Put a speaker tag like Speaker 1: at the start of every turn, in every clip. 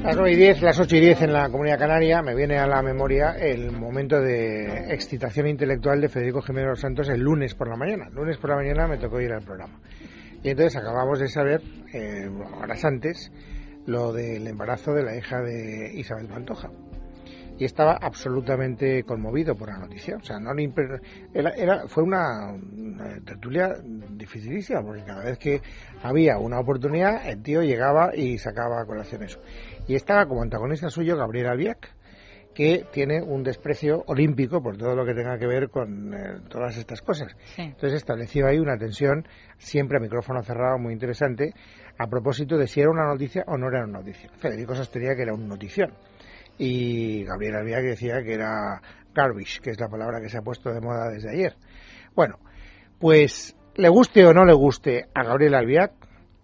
Speaker 1: Las 9 y 10, las 8 y 10 en la Comunidad Canaria, me viene a la memoria el momento de excitación intelectual de Federico Jiménez Santos el lunes por la mañana. Lunes por la mañana me tocó ir al programa. Y entonces acabamos de saber, eh, horas antes, lo del embarazo de la hija de Isabel Pantoja y estaba absolutamente conmovido por la noticia. O sea, no era, fue una, tertulia dificilísima, porque cada vez que había una oportunidad, el tío llegaba y sacaba a colación eso. Y estaba como antagonista suyo Gabriel Albiac, que tiene un desprecio olímpico por todo lo que tenga que ver con eh, todas estas cosas. Entonces estableció ahí una tensión, siempre a micrófono cerrado, muy interesante, a propósito de si era una noticia o no era una noticia. Federico sostenía que era una notición y Gabriel Albiac decía que era garbage, que es la palabra que se ha puesto de moda desde ayer. Bueno, pues le guste o no le guste a Gabriel Albiac,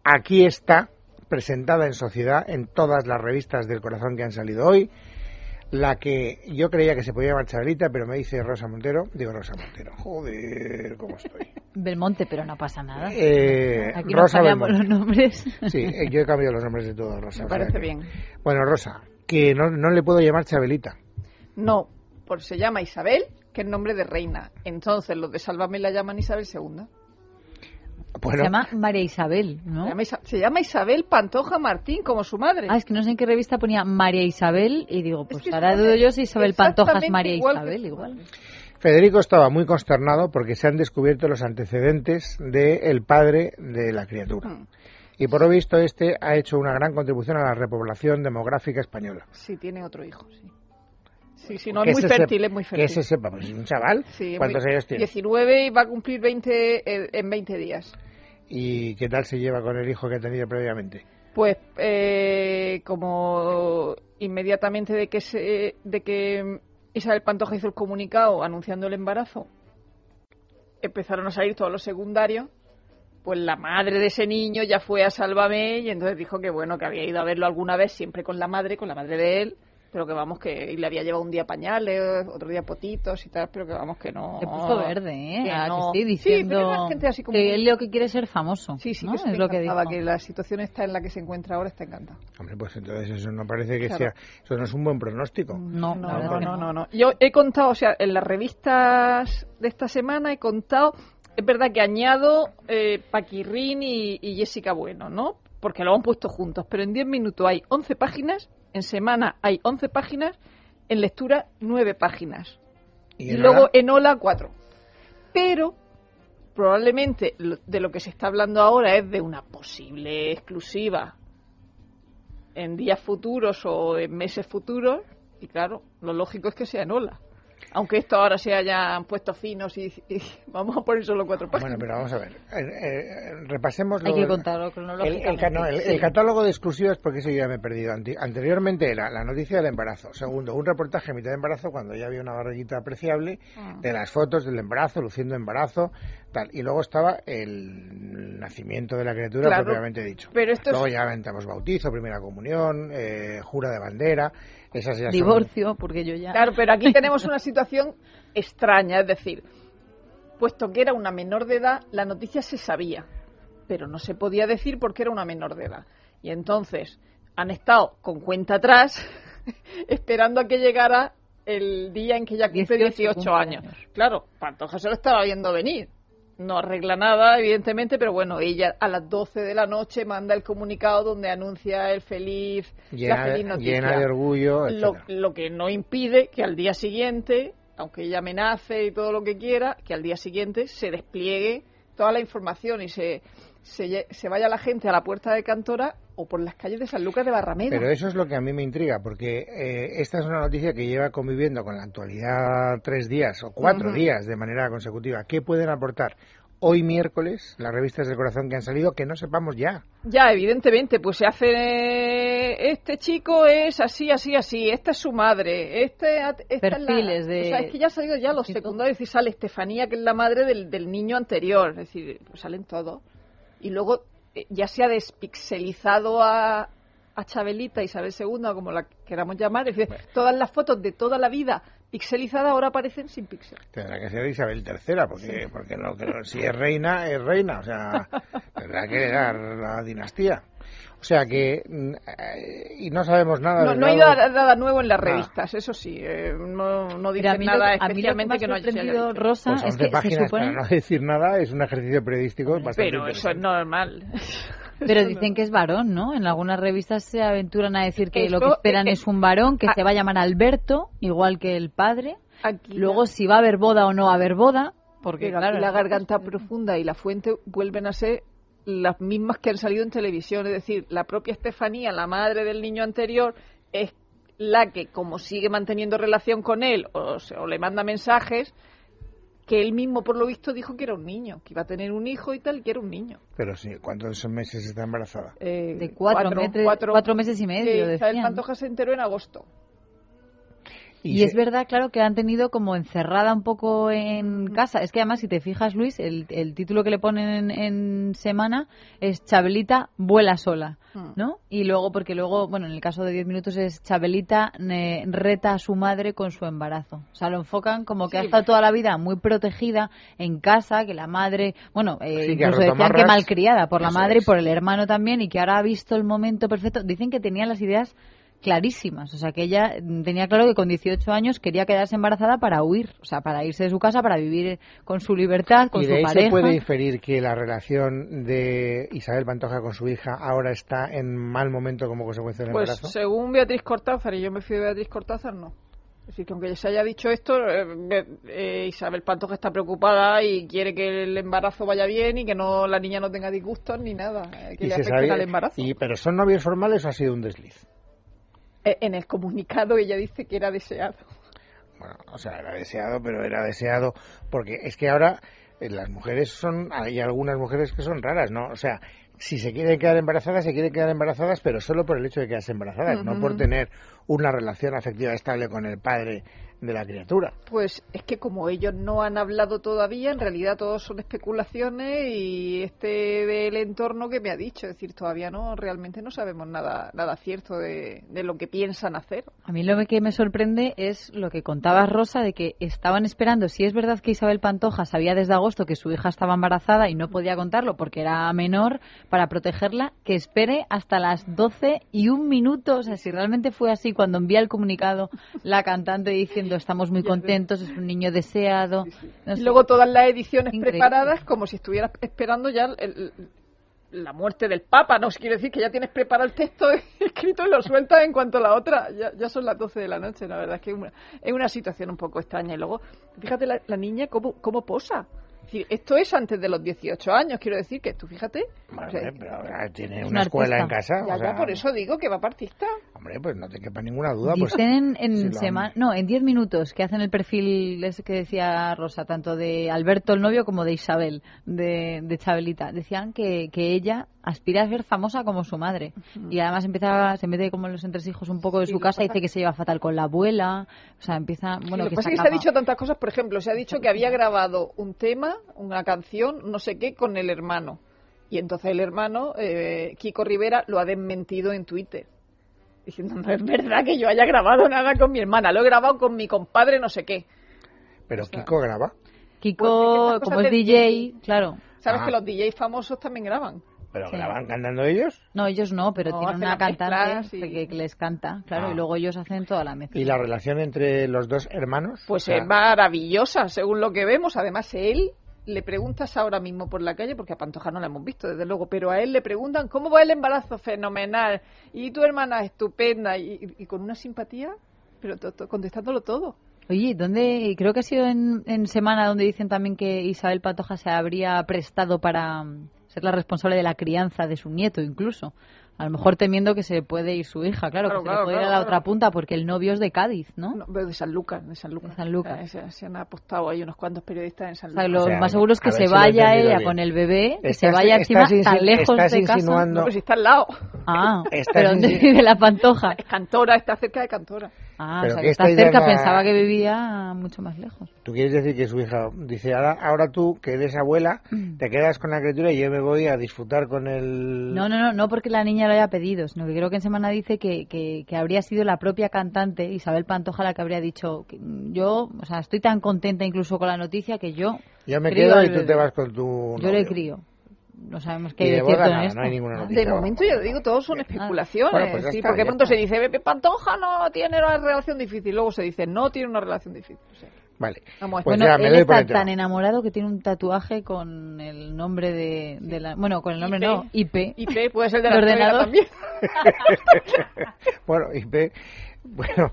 Speaker 1: aquí está presentada en sociedad en todas las revistas del corazón que han salido hoy. La que yo creía que se podía llamar Chabelita, pero me dice Rosa Montero. Digo Rosa Montero. Joder, ¿cómo estoy?
Speaker 2: Belmonte, pero no pasa nada.
Speaker 1: Eh,
Speaker 2: Aquí Rosa cambiamos los nombres.
Speaker 1: Sí, eh, yo he cambiado los nombres de todos, Rosa.
Speaker 3: Me parece bien.
Speaker 1: Bueno, Rosa, que no, no le puedo llamar Chabelita.
Speaker 3: No, porque se llama Isabel, que es nombre de reina. Entonces los de Sálvame la llaman Isabel II.
Speaker 2: Se llama María Isabel, ¿no?
Speaker 3: Se llama, Isabel Pantoja Martín, como su madre.
Speaker 2: Ah, es que no sé en qué revista ponía María Isabel y digo, pues ahora dudo yo si Isabel Pantoja es María Isabel, igual.
Speaker 1: Federico estaba muy consternado porque se han descubierto los antecedentes del padre de la criatura. Hmm. Y por lo visto este ha hecho una gran contribución a la repoblación demográfica española.
Speaker 3: Sí, tiene otro hijo, sí. Sí, sí, no, es muy fértil, es muy fértil.
Speaker 1: Que se sepa, pues un chaval. ¿Cuántos años tiene?
Speaker 3: 19 y va a cumplir 20 en 20 días.
Speaker 1: ¿Y qué tal se lleva con el hijo que ha tenido previamente?
Speaker 3: Pues eh, como inmediatamente de que se, de que Isabel Pantoja hizo el comunicado anunciando el embarazo, empezaron a salir todos los secundarios pues la madre de ese niño ya fue a Sálvame y entonces dijo que bueno, que había ido a verlo alguna vez siempre con la madre, con la madre de él, pero que vamos que le había llevado un día pañales, otro día potitos y tal, pero que vamos que no.
Speaker 2: Se puso verde, ¿eh? Que ah, no. diciendo
Speaker 3: sí, gente así como
Speaker 2: que él lo que quiere es ser famoso.
Speaker 3: Sí, sí,
Speaker 2: ¿no?
Speaker 3: que es lo que dijo. que la situación está en la que se encuentra ahora está encantada.
Speaker 1: Hombre, pues entonces eso no parece que sea, eso no es un buen pronóstico.
Speaker 3: No, no, no, no, no, no. Yo he contado, o sea, en las revistas de esta semana he contado es verdad que añado eh, Paquirrín y, Jessica Bueno, ¿no? Porque lo han puesto juntos, pero en 10 minutos hay 11 páginas, en semana hay 11 páginas, en lectura 9 páginas. Y, luego en Ola 4. Pero probablemente de lo que se está hablando ahora es de una posible exclusiva en días futuros o en meses futuros. Y claro, lo lógico es que sea en Ola aunque esto ahora se hayan puesto finos y, vamos a poner solo cuatro páginas.
Speaker 1: Bueno, pero vamos a ver, eh, eh, repasemos
Speaker 2: Hay que contarlo cronológicamente.
Speaker 1: El, catálogo de exclusivas, porque eso ya me he perdido. anteriormente era la noticia del embarazo. Segundo, un reportaje a mitad de embarazo cuando ya había una barriguita apreciable ah. de las fotos del embarazo, luciendo embarazo, tal. Y luego estaba el nacimiento de la criatura propiamente dicho.
Speaker 3: Pero esto
Speaker 1: luego ya aventamos bautizo, primera comunión, eh, jura de bandera
Speaker 2: divorcio, porque yo ya...
Speaker 3: Claro, pero aquí tenemos una situación extraña, es decir, puesto que era una menor de edad, la noticia se sabía, pero no se podía decir porque era una menor de edad. Y entonces han estado con cuenta atrás esperando a que llegara el día en que ella cumple 18, años. Claro, Pantoja se lo estaba viendo venir no arregla nada, evidentemente, pero bueno, ella a las 12 de la noche manda el comunicado donde anuncia el feliz, la feliz noticia.
Speaker 1: Llena de orgullo.
Speaker 3: Lo, lo, que no impide que al día siguiente, aunque ella amenace y todo lo que quiera, que al día siguiente se despliegue toda la información y se, se, se vaya la gente a la puerta de Cantora o por las calles de San Lucas de Barrameda.
Speaker 1: Pero eso es lo que a mí me intriga, porque eh, esta es una noticia que lleva conviviendo con la actualidad tres días o cuatro días de manera consecutiva. ¿Qué pueden aportar? Hoy miércoles, las revistas del corazón que han salido, que no sepamos ya.
Speaker 3: Ya, evidentemente, pues se hace. Este chico es así, así, así. Esta es su madre. Este,
Speaker 2: Perfiles de.
Speaker 3: O sea, es que ya han salido ya los secundarios y sale Estefanía, que es la madre del, del niño anterior. Es decir, pues salen todos. Y luego ya se ha despixelizado a, a Chabelita, Isabel II, como la queramos llamar, es decir, todas las fotos de toda la vida pixelizadas ahora aparecen sin pixel.
Speaker 1: Tendrá que ser Isabel III, porque, porque no, si es reina, es reina, o sea, tendrá que dar la dinastía. O sea que. Mm, eh, y no sabemos nada.
Speaker 3: No, no hay nada, nuevo en las revistas, eso sí. Eh, no, no dicen nada especialmente que, no haya
Speaker 2: sido Rosa,
Speaker 1: pues
Speaker 2: es que
Speaker 1: páginas,
Speaker 2: se supone...
Speaker 1: para no decir nada, es un ejercicio periodístico bastante
Speaker 3: Pero eso es normal.
Speaker 2: Pero dicen que es varón, ¿no? En algunas revistas se aventuran a decir que lo que esperan es, un varón, que se va a llamar Alberto, igual que el padre. Luego, si va a haber boda o no va a haber boda, porque claro,
Speaker 3: la garganta profunda y la fuente vuelven a ser las mismas que han salido en televisión. Es decir, la propia Estefanía, la madre del niño anterior, es la que, como sigue manteniendo relación con él o, o le manda mensajes, que él mismo, por lo visto, dijo que era un niño, que iba a tener un hijo y tal, que era un niño.
Speaker 1: Pero sí, ¿cuántos meses está embarazada?
Speaker 2: Eh, de cuatro, cuatro, meses y medio.
Speaker 3: Sí, el Pantoja se enteró en agosto.
Speaker 2: Y, es verdad, claro, que han tenido como encerrada un poco en casa. Es que además, si te fijas, Luis, el, el título que le ponen en, semana es Chabelita vuela sola, mm. ¿no? Y luego, porque luego, bueno, en el caso de 10 minutos es Chabelita reta a su madre con su embarazo. O sea, lo enfocan como que ha estado toda la vida muy protegida en casa, que la madre, bueno, eh, incluso decían que malcriada por la madre y por el hermano también, y que ahora ha visto el momento perfecto. Dicen que tenía las ideas clarísimas. O sea, que ella tenía claro que con 18 años quería quedarse embarazada para huir, o sea, para irse de su casa, para vivir con su libertad, con
Speaker 1: ¿Y
Speaker 2: de
Speaker 1: ahí
Speaker 2: se
Speaker 1: puede inferir que la relación de Isabel Pantoja con su hija ahora está en mal momento como consecuencia del
Speaker 3: pues,
Speaker 1: embarazo?
Speaker 3: Pues según Beatriz Cortázar, y yo me fui de Beatriz Cortázar, no. Es decir, que aunque se haya dicho esto, eh, eh, Isabel Pantoja está preocupada y quiere que el embarazo vaya bien y que no la niña no tenga disgustos ni nada, eh, que le afecte al embarazo.
Speaker 1: Y, ¿Pero son novios formales o ha sido un desliz?
Speaker 3: Eh, en el comunicado ella dice que era deseado.
Speaker 1: Bueno, o sea, era deseado, pero era deseado porque es que ahora eh, las mujeres son, hay algunas mujeres que son raras, ¿no? O sea, si se quieren quedar embarazadas, se quieren quedar embarazadas, pero solo por el hecho de quedarse embarazadas, no por tener una relación afectiva estable con el padre de la criatura.
Speaker 3: Pues es que como ellos no han hablado todavía, en realidad todo son especulaciones y este del entorno que me ha dicho, es decir, todavía no, realmente no sabemos nada, nada cierto de, lo que piensan hacer.
Speaker 2: A mí lo que me sorprende es lo que contaba Rosa de que estaban esperando, si es verdad que Isabel Pantoja sabía desde agosto que su hija estaba embarazada y no podía contarlo porque era menor para protegerla, que espere hasta las 12 y un minuto, o sea, si realmente fue así cuando envía el comunicado la cantante diciendo estamos muy contentos, es un niño deseado.
Speaker 3: y luego todas las ediciones preparadas como si estuvieras esperando ya la muerte del Papa, no quiere decir que ya tienes preparado el texto escrito y lo sueltas en cuanto a la otra, ya, son las 12 de la noche, la verdad es que es una, situación un poco extraña. Y luego, fíjate la, la niña cómo, cómo posa esto es antes de los 18 años, quiero decir que tú fíjate.
Speaker 1: pero ahora tiene una, escuela en casa.
Speaker 3: Ya, por eso digo que va partista.
Speaker 1: Hombre, pues no te quepa ninguna duda.
Speaker 2: Pues, Dicen en, semana, no, en 10 minutos que hacen el perfil ese que decía Rosa, tanto de Alberto el novio como de Isabel, de, de Chabelita. Decían que, que ella aspira a ser famosa como su madre. Y además empieza, se mete como en los entresijos un poco de su casa, dice que se lleva fatal con la abuela. O sea, empieza. Bueno,
Speaker 3: que, pasa es que se ha dicho tantas cosas, por ejemplo, se ha dicho que había grabado un tema, una canción, no sé qué, con el hermano. Y entonces el hermano, eh, Kiko Rivera, lo ha desmentido en Twitter. Diciendo, no es verdad que yo haya grabado nada con mi hermana, lo he grabado con mi compadre, no sé qué.
Speaker 1: ¿Pero Kiko graba?
Speaker 2: Kiko, pues como es DJ, claro.
Speaker 3: Sabes que ah. los DJs famosos también graban.
Speaker 1: ¿Pero graban cantando ellos?
Speaker 2: No, ellos no, pero tienen una cantante que, les canta, claro, y ah. luego ellos hacen toda la mezcla.
Speaker 1: ¿Y la relación entre los dos hermanos?
Speaker 3: Pues es maravillosa, según lo que vemos. Además, él le preguntas ahora mismo por la calle, porque a Pantoja no la hemos visto, desde luego, pero a él le preguntan, ¿cómo va el embarazo? Fenomenal. Y tu hermana estupenda, y, con una simpatía, pero contestándolo todo.
Speaker 2: Oye, ¿dónde? Creo que ha sido en, en semana donde dicen también que Isabel Pantoja se habría prestado para ser la responsable de la crianza de su nieto incluso. A lo mejor temiendo que se puede ir su hija, claro, que se le puede ir a la otra punta porque el novio es de Cádiz, ¿no?
Speaker 3: no de San Lucas, de San Lucas.
Speaker 2: San Lucas.
Speaker 3: se, han apostado ahí unos cuantos periodistas en San Lucas.
Speaker 2: O sea, lo más seguro es que se vaya ella con el bebé, que se vaya encima tan lejos de casa.
Speaker 3: No, pues está al lado.
Speaker 2: Ah, pero ¿dónde vive la Pantoja?
Speaker 3: Es Cantora, está cerca de Cantora.
Speaker 2: Ah, o sea, que está cerca, pensaba que vivía mucho más lejos.
Speaker 1: ¿Tú quieres decir que su hija dice, ahora, ahora tú, que eres abuela, mm. te quedas con la criatura y yo me voy a disfrutar con el...
Speaker 2: No, no, no, no porque la niña lo haya pedido, sino que creo que en semana dice que, que, que habría sido la propia cantante, Isabel Pantoja, la que habría dicho, yo, o sea, estoy tan contenta incluso con la noticia que yo...
Speaker 1: Yo me quedo y tú te vas con tu...
Speaker 2: Yo le crío no sabemos qué hay de, cierto en esto.
Speaker 1: No hay ninguna noticia.
Speaker 3: De momento, yo digo, todos son especulaciones. Pues sí, porque pronto se dice, Pepe Pantoja no tiene una relación difícil. Luego se dice, no tiene una relación difícil.
Speaker 1: Vale.
Speaker 2: Pues bueno, él está tan enamorado que tiene un tatuaje con el nombre de, la... Bueno, con el nombre no, IP.
Speaker 3: IP puede ser de la ordenador también.
Speaker 1: bueno, IP bueno,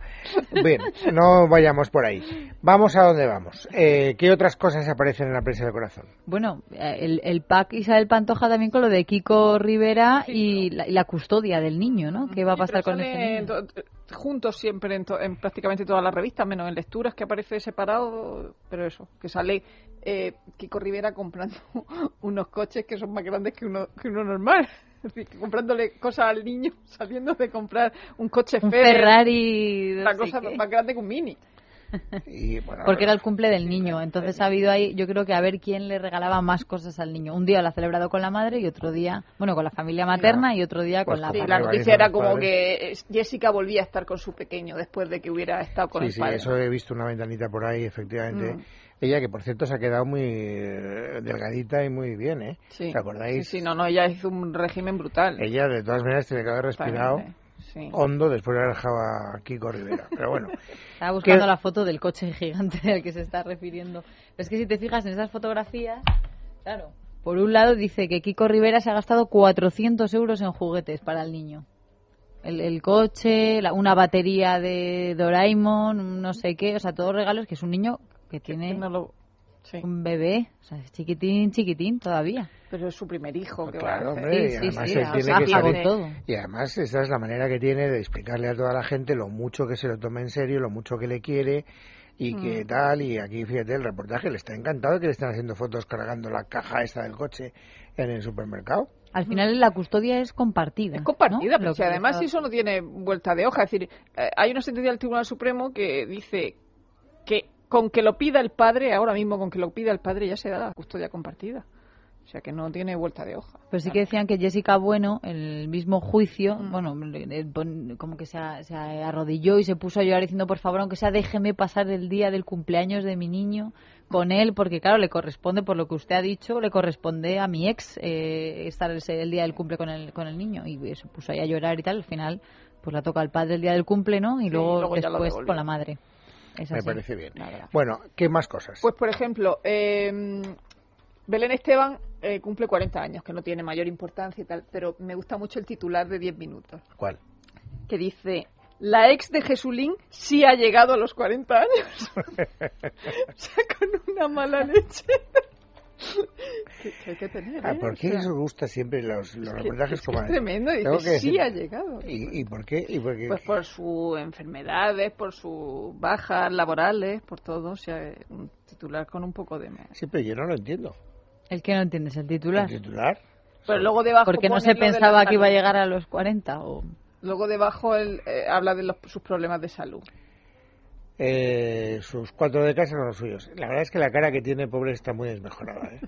Speaker 1: bien, no vayamos por ahí. Vamos a dónde vamos. Eh, ¿Qué otras cosas aparecen en la prensa del corazón?
Speaker 2: Bueno, el, el pack Isabel Pantoja también con lo de Kiko Rivera y la, custodia del niño, ¿no? ¿Qué va a pasar con ese niño?
Speaker 3: Juntos siempre en, prácticamente todas las revistas, menos en lecturas que aparece separado, pero eso, que sale eh, Kiko Rivera comprando unos coches que son más grandes que uno, que uno normal comprándole cosas al niño, sabiendo de comprar un coche
Speaker 2: un Ferrari.
Speaker 3: La cosa más grande que un Mini.
Speaker 2: Porque era el cumple del niño, entonces ha habido ahí, yo creo que a ver quién le regalaba más cosas al niño. Un día lo ha celebrado con la madre y otro día, bueno, con la familia materna y otro día con pues la
Speaker 3: sí, La noticia era como que Jessica volvía a estar con su pequeño después de que hubiera estado con el padre.
Speaker 1: Sí, eso he visto una ventanita por ahí, efectivamente. Mm. Ella, que por cierto se ha quedado muy eh, delgadita y muy bien, ¿eh? Sí. ¿Os acordáis?
Speaker 3: Sí, no, no, ella hizo un régimen brutal.
Speaker 1: Ella, de todas maneras, tiene que haber respirado hondo después de haber dejado a Kiko Rivera. Pero bueno.
Speaker 2: Estaba buscando la foto del coche gigante al que se está refiriendo. es que si te fijas en esas fotografías, claro, por un lado dice que Kiko Rivera se ha gastado 400 euros en juguetes para el niño. El, coche, una batería de Doraemon, no sé qué, o sea, todos regalos que es un niño que tiene un bebé, o sea, chiquitín, chiquitín todavía.
Speaker 3: Pero es su primer hijo.
Speaker 1: que claro, hombre, y además tiene que todo. Y además esa es la manera que tiene de explicarle a toda la gente lo mucho que se lo toma en serio, lo mucho que le quiere y que mm. tal, y aquí fíjate el reportaje, le está encantado que le están haciendo fotos cargando la caja esta del coche en el supermercado.
Speaker 2: Al final la custodia es compartida.
Speaker 3: Es compartida, pero si además eso no tiene vuelta de hoja. Es decir, eh, hay una sentencia del Tribunal Supremo que dice que con que lo pida el padre, ahora mismo con que lo pida el padre ya se da la custodia compartida. O sea que no tiene vuelta de hoja.
Speaker 2: Pero sí que decían que Jessica Bueno, en el mismo juicio, mm. bueno, como que se, arrodilló y se puso a llorar diciendo, por favor, aunque sea, déjeme pasar el día del cumpleaños de mi niño con él, porque claro, le corresponde, por lo que usted ha dicho, le corresponde a mi ex eh, estar el, día del cumple con el, con el niño. Y se puso ahí a llorar y tal. Al final, pues la toca al padre el día del cumple, ¿no? Y luego, después con la madre.
Speaker 1: Me parece bien. Bueno, ¿qué más cosas?
Speaker 3: Pues, por ejemplo, eh, Belén Esteban eh, cumple 40 años, que no tiene mayor importancia y tal, pero me gusta mucho el titular de 10 minutos.
Speaker 1: ¿Cuál?
Speaker 3: Que dice, la ex de Jesulín sí ha llegado a los 40 años. o sea, con una mala leche.
Speaker 1: Que, tener, ah, ¿eh? ¿Por qué os gusta siempre los, los reportajes como
Speaker 3: es tremendo, dice, sí ha llegado.
Speaker 1: ¿Y, por qué? ¿Y por qué?
Speaker 3: Pues por sus enfermedades, por sus bajas laborales, por todo. O sea, un titular con un poco de...
Speaker 1: Sí, pero yo no lo entiendo.
Speaker 2: ¿El que no entiendes? ¿El titular?
Speaker 1: ¿El titular?
Speaker 3: Pero luego debajo
Speaker 2: Porque no se pensaba que iba a llegar a los 40 o...
Speaker 3: Luego debajo él, eh, habla de los, sus problemas de salud.
Speaker 1: Eh, sus cuatro de casa son los suyos. La verdad es que la cara que tiene pobre está muy desmejorada. ¿eh?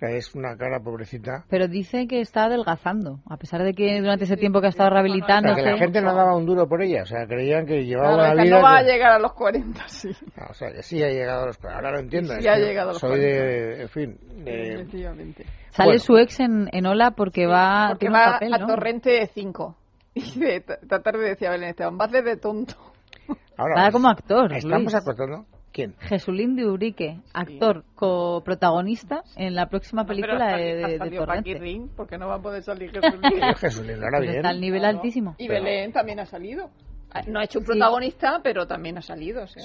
Speaker 1: es una cara pobrecita.
Speaker 2: Pero dice que está adelgazando, a pesar de que durante ese tiempo que ha estado rehabilitando.
Speaker 1: que la gente no daba un duro por ella, o sea, creían que llevaba una vida.
Speaker 3: No va a llegar a los 40, sí.
Speaker 1: o sea, sí ha llegado a los 40. Ahora lo entiendo.
Speaker 3: Sí ha llegado a los
Speaker 1: soy de. En fin.
Speaker 2: Sale su ex en, en Ola porque va.
Speaker 3: Porque va a Torrente 5. Y de, esta tarde decía Belén Esteban, vas de tonto.
Speaker 2: Ahora, va como actor.
Speaker 1: Estamos acordando ¿Quién?
Speaker 2: Jesulín de Urique, actor coprotagonista en la próxima película de, de, de Torrente.
Speaker 3: porque no va a poder salir Jesulín.
Speaker 1: Jesulín hará bien.
Speaker 2: Está al nivel altísimo.
Speaker 3: Y Belén también ha salido. Ah, no ha hecho un protagonista, pero también ha salido. sí,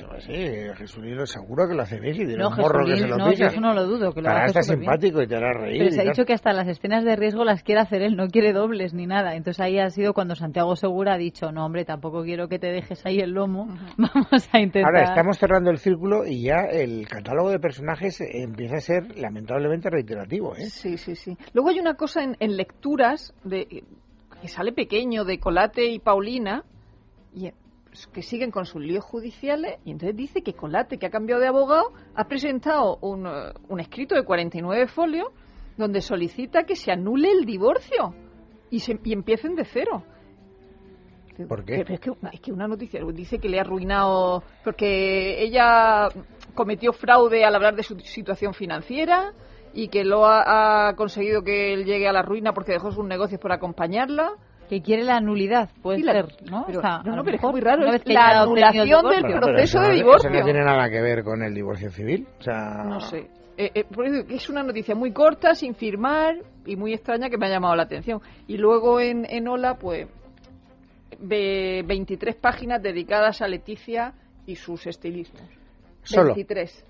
Speaker 1: Jesulín seguro que lo hace bien y tiene no, un morro que se lo no, yo
Speaker 2: eso no lo dudo. Que lo
Speaker 1: Para está simpático y te hará reír.
Speaker 2: Pero se ha dicho que hasta las escenas de riesgo las quiere hacer él, no quiere dobles ni nada. Entonces ahí ha sido cuando Santiago Segura ha dicho, no hombre, tampoco quiero que te dejes ahí el lomo, vamos a intentar...
Speaker 1: Ahora estamos cerrando el círculo y ya el catálogo de personajes empieza a ser lamentablemente reiterativo. ¿eh?
Speaker 3: Sí, sí, sí. Luego hay una cosa en, en lecturas de que sale pequeño de Colate y Paulina, y pues, que siguen con sus líos judiciales y entonces dice que Colate, que ha cambiado de abogado, ha presentado un, eh, un escrito de 49 folios donde solicita que se anule el divorcio y, se, y empiecen de cero.
Speaker 1: ¿Por qué?
Speaker 3: es, que, es que una noticia dice que le ha arruinado porque ella cometió fraude al hablar de su situación financiera y que lo ha, conseguido que él llegue a la ruina porque dejó sus negocios por acompañarla
Speaker 2: que quiere la nulidad, puede ser, ¿no?
Speaker 3: Pero, no, pero es muy raro, es la anulación del proceso de divorcio.
Speaker 1: Eso no tiene nada que ver con el divorcio civil, o sea...
Speaker 3: No sé. Eh, eh, es una noticia muy corta, sin firmar y muy extraña que me ha llamado la atención. Y luego en, en Ola, pues, 23 páginas dedicadas a Leticia y sus estilismos.
Speaker 1: ¿Solo?
Speaker 3: 23.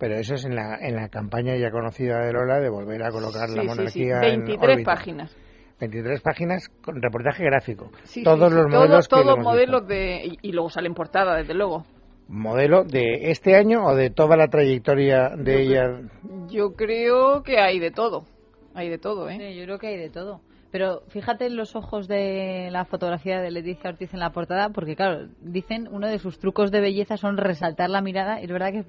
Speaker 1: Pero eso es en la, en la campaña ya conocida de Lola de volver a colocar la monarquía
Speaker 3: sí, 23 páginas.
Speaker 1: 23 páginas con reportaje gráfico. todos los modelos.
Speaker 3: todos modelos de. Y, luego sale en portada, desde luego.
Speaker 1: ¿Modelo de este año o de toda la trayectoria de ella?
Speaker 3: Yo creo que hay de todo. Hay de todo, ¿eh?
Speaker 2: Sí, yo creo que hay de todo. Pero fíjate en los ojos de la fotografía de Leticia Ortiz en la portada, porque claro, dicen uno de sus trucos de belleza son resaltar la mirada, y es verdad que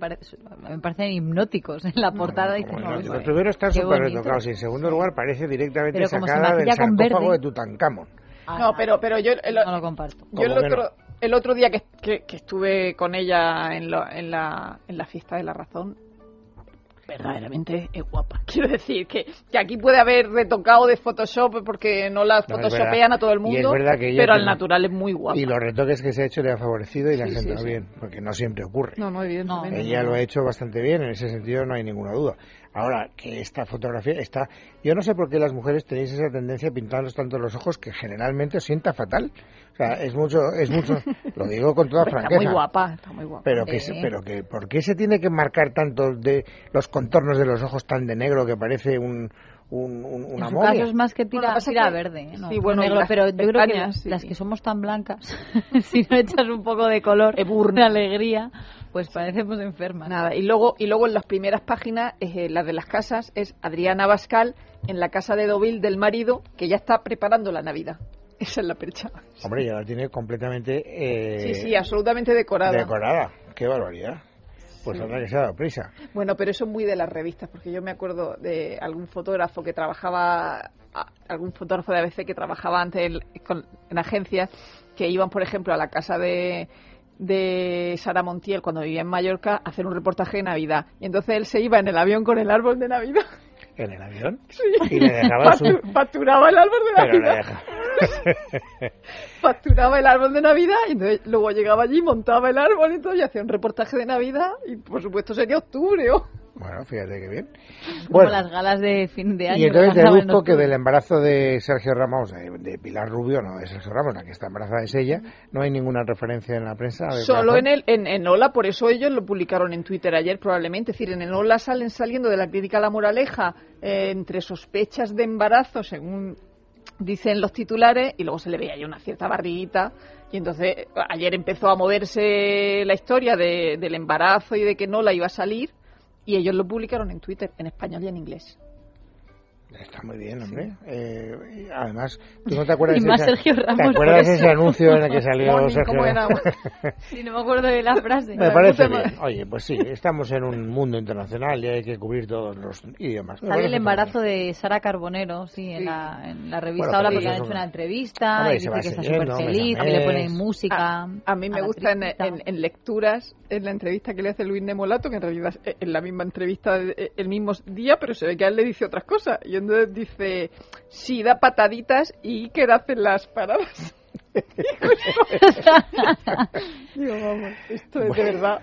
Speaker 2: me parecen hipnóticos en la portada.
Speaker 1: No, primero están súper retocados y en segundo lugar parece directamente sacada del sarcófago de Tutankamón.
Speaker 3: no, pero, pero yo...
Speaker 2: no lo comparto.
Speaker 3: Yo el otro, el otro día que, que, estuve con ella en, en, la, en la fiesta de la razón, verdaderamente es guapa. Quiero decir que, que, aquí puede haber retocado de Photoshop porque no la photoshopean a todo el mundo, pero al natural es muy guapa.
Speaker 1: Y los retoques que se ha hecho le han favorecido y le han sentado bien, porque no siempre ocurre.
Speaker 3: No, no, evidentemente.
Speaker 1: Ella lo ha hecho bastante bien, en ese sentido no hay ninguna duda. Ahora, que esta fotografía está... Yo no sé por qué las mujeres tenéis esa tendencia a pintarlos tanto los ojos que generalmente os sienta fatal. O sea, es mucho, es mucho, lo digo con toda franqueza.
Speaker 3: Está muy guapa, está muy guapa.
Speaker 1: Pero que, pero que, ¿por qué se tiene que marcar tanto de los contornos de los ojos tan de negro que parece un, un, un, una en
Speaker 2: caso es más que tira, tira verde, ¿eh? sí, bueno, negro, pero yo creo que las que somos tan blancas, si no echas un poco de color, de alegría, pues parecemos enfermas.
Speaker 3: Nada, y luego, y luego en las primeras páginas, eh, las de las casas, es Adriana Bascal en la casa de Dovil del marido, que ya está preparando la Navidad. Esa es la percha.
Speaker 1: Hombre, ya la tiene completamente... Eh,
Speaker 3: sí, sí, absolutamente decorada.
Speaker 1: Decorada, qué barbaridad. Pues habrá que se ha dado prisa.
Speaker 3: Bueno, pero eso es muy de las revistas, porque yo me acuerdo de algún fotógrafo que trabajaba, algún fotógrafo de ABC que trabajaba antes en, en agencias, que iban, por ejemplo, a la casa de de Sara Montiel cuando vivía en Mallorca a hacer un reportaje de Navidad. Y entonces él se iba en el avión con el árbol de Navidad.
Speaker 1: ¿En el avión?
Speaker 3: Sí.
Speaker 1: Y le dejaba su...
Speaker 3: Facturaba el árbol de Navidad. Facturaba el árbol de Navidad y entonces luego llegaba allí, montaba el árbol y todo y hacía un reportaje de Navidad y por supuesto sería octubre. ¿o?
Speaker 1: Bueno, fíjate que bien.
Speaker 2: Como las galas de fin de año.
Speaker 1: Y entonces deduzco que del embarazo de Sergio Ramos, de, Pilar Rubio, no de Sergio Ramos, la que está embarazada es ella, no hay ninguna referencia en la prensa.
Speaker 3: Solo en, el, en, en Ola, por eso ellos lo publicaron en Twitter ayer probablemente. Es decir, en el Ola salen saliendo de la crítica a la moraleja eh, entre sospechas de embarazo, según dicen los titulares, y luego se le veía ahí una cierta barriguita. Y entonces ayer empezó a moverse la historia de, del embarazo y de que no la iba a salir y ellos lo publicaron en Twitter, en español y en inglés.
Speaker 1: Está muy bien, hombre. Eh, además, ¿tú no te acuerdas,
Speaker 2: de, Sergio Ramos,
Speaker 1: ¿te acuerdas de ese anuncio en el que salió Sergio
Speaker 3: Ramos?
Speaker 2: sí, no me acuerdo de la frase.
Speaker 1: Me parece bien. Oye, pues sí, estamos en un mundo internacional y hay que cubrir todos los idiomas.
Speaker 2: Sale el embarazo de Sara Carbonero, sí, en, la, en la revista Hola, porque han hecho una entrevista y dice que está súper feliz, que le ponen música.
Speaker 3: A, mí me gusta en, en, lecturas, en la entrevista que le hace Luis Nemolato, que en realidad es en la misma entrevista el mismo día, pero se ve que a él le dice otras cosas. Y entonces dice, sí, da pataditas y que hacen las paradas. Digo, vamos, esto es de verdad.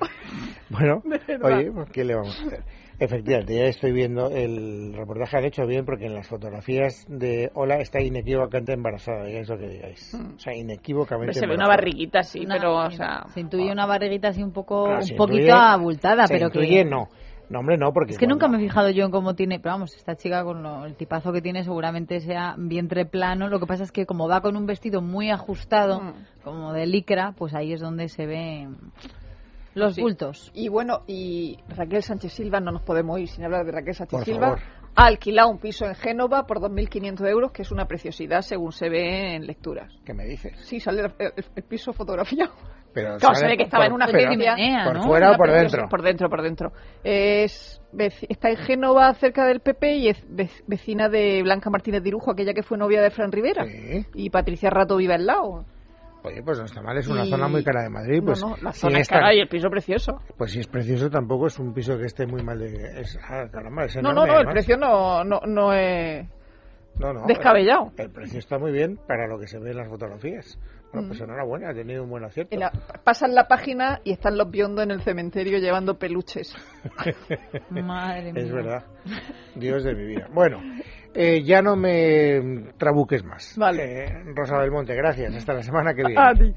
Speaker 1: Bueno, oye, pues, ¿qué le vamos a hacer? Efectivamente, ya estoy viendo el reportaje han hecho bien porque en las fotografías de Hola está inequívocamente embarazada, lo que digáis. Mm. O sea, inequívocamente
Speaker 3: Se ve una barriguita, sí, pero, o sea...
Speaker 2: Se intuye una barriguita así un poco, un poquito abultada, pero
Speaker 1: que... no. No, hombre, no, porque...
Speaker 2: Es que nunca me he fijado yo en cómo tiene... Pero vamos, esta chica con el tipazo que tiene seguramente sea vientre plano. Lo que pasa es que como va con un vestido muy ajustado, mm. como de licra, pues ahí es donde se ve los bultos.
Speaker 3: Y bueno, y Raquel Sánchez Silva, no nos podemos ir sin hablar de Raquel Sánchez Silva. Ha alquilado un piso en Génova por 2.500 euros, que es una preciosidad según se ve en lecturas.
Speaker 1: ¿Qué me dices?
Speaker 3: Sí, sale el piso fotografiado.
Speaker 1: Pero
Speaker 3: se que estaba en una.
Speaker 1: ¿Por fuera o por dentro?
Speaker 3: Por dentro, por dentro. Es, está en Génova, cerca del PP, y es vecina de Blanca Martínez Dirujo, aquella que fue novia de Fran Rivera. Y Patricia Rato vive al lado.
Speaker 1: Oye, pues no está mal, es una zona muy cara de Madrid. Pues,
Speaker 3: no, la zona es cara y el piso precioso.
Speaker 1: Pues si es precioso, tampoco es un piso que esté muy mal de. Es, ah, caramba, es
Speaker 3: no, no, no, el precio no, no, no es. No, no, descabellado.
Speaker 1: El, precio está muy bien para lo que se ve en las fotografías. Bueno, pues mm. enhorabuena, ha tenido un buen acierto.
Speaker 3: pasan la página y están los biondos en el cementerio llevando peluches.
Speaker 2: Madre mía.
Speaker 1: Es verdad. Dios de mi vida. Bueno, eh, ya no me trabuques más.
Speaker 3: Vale.
Speaker 1: Eh, Rosa Belmonte, gracias. Hasta la semana que viene.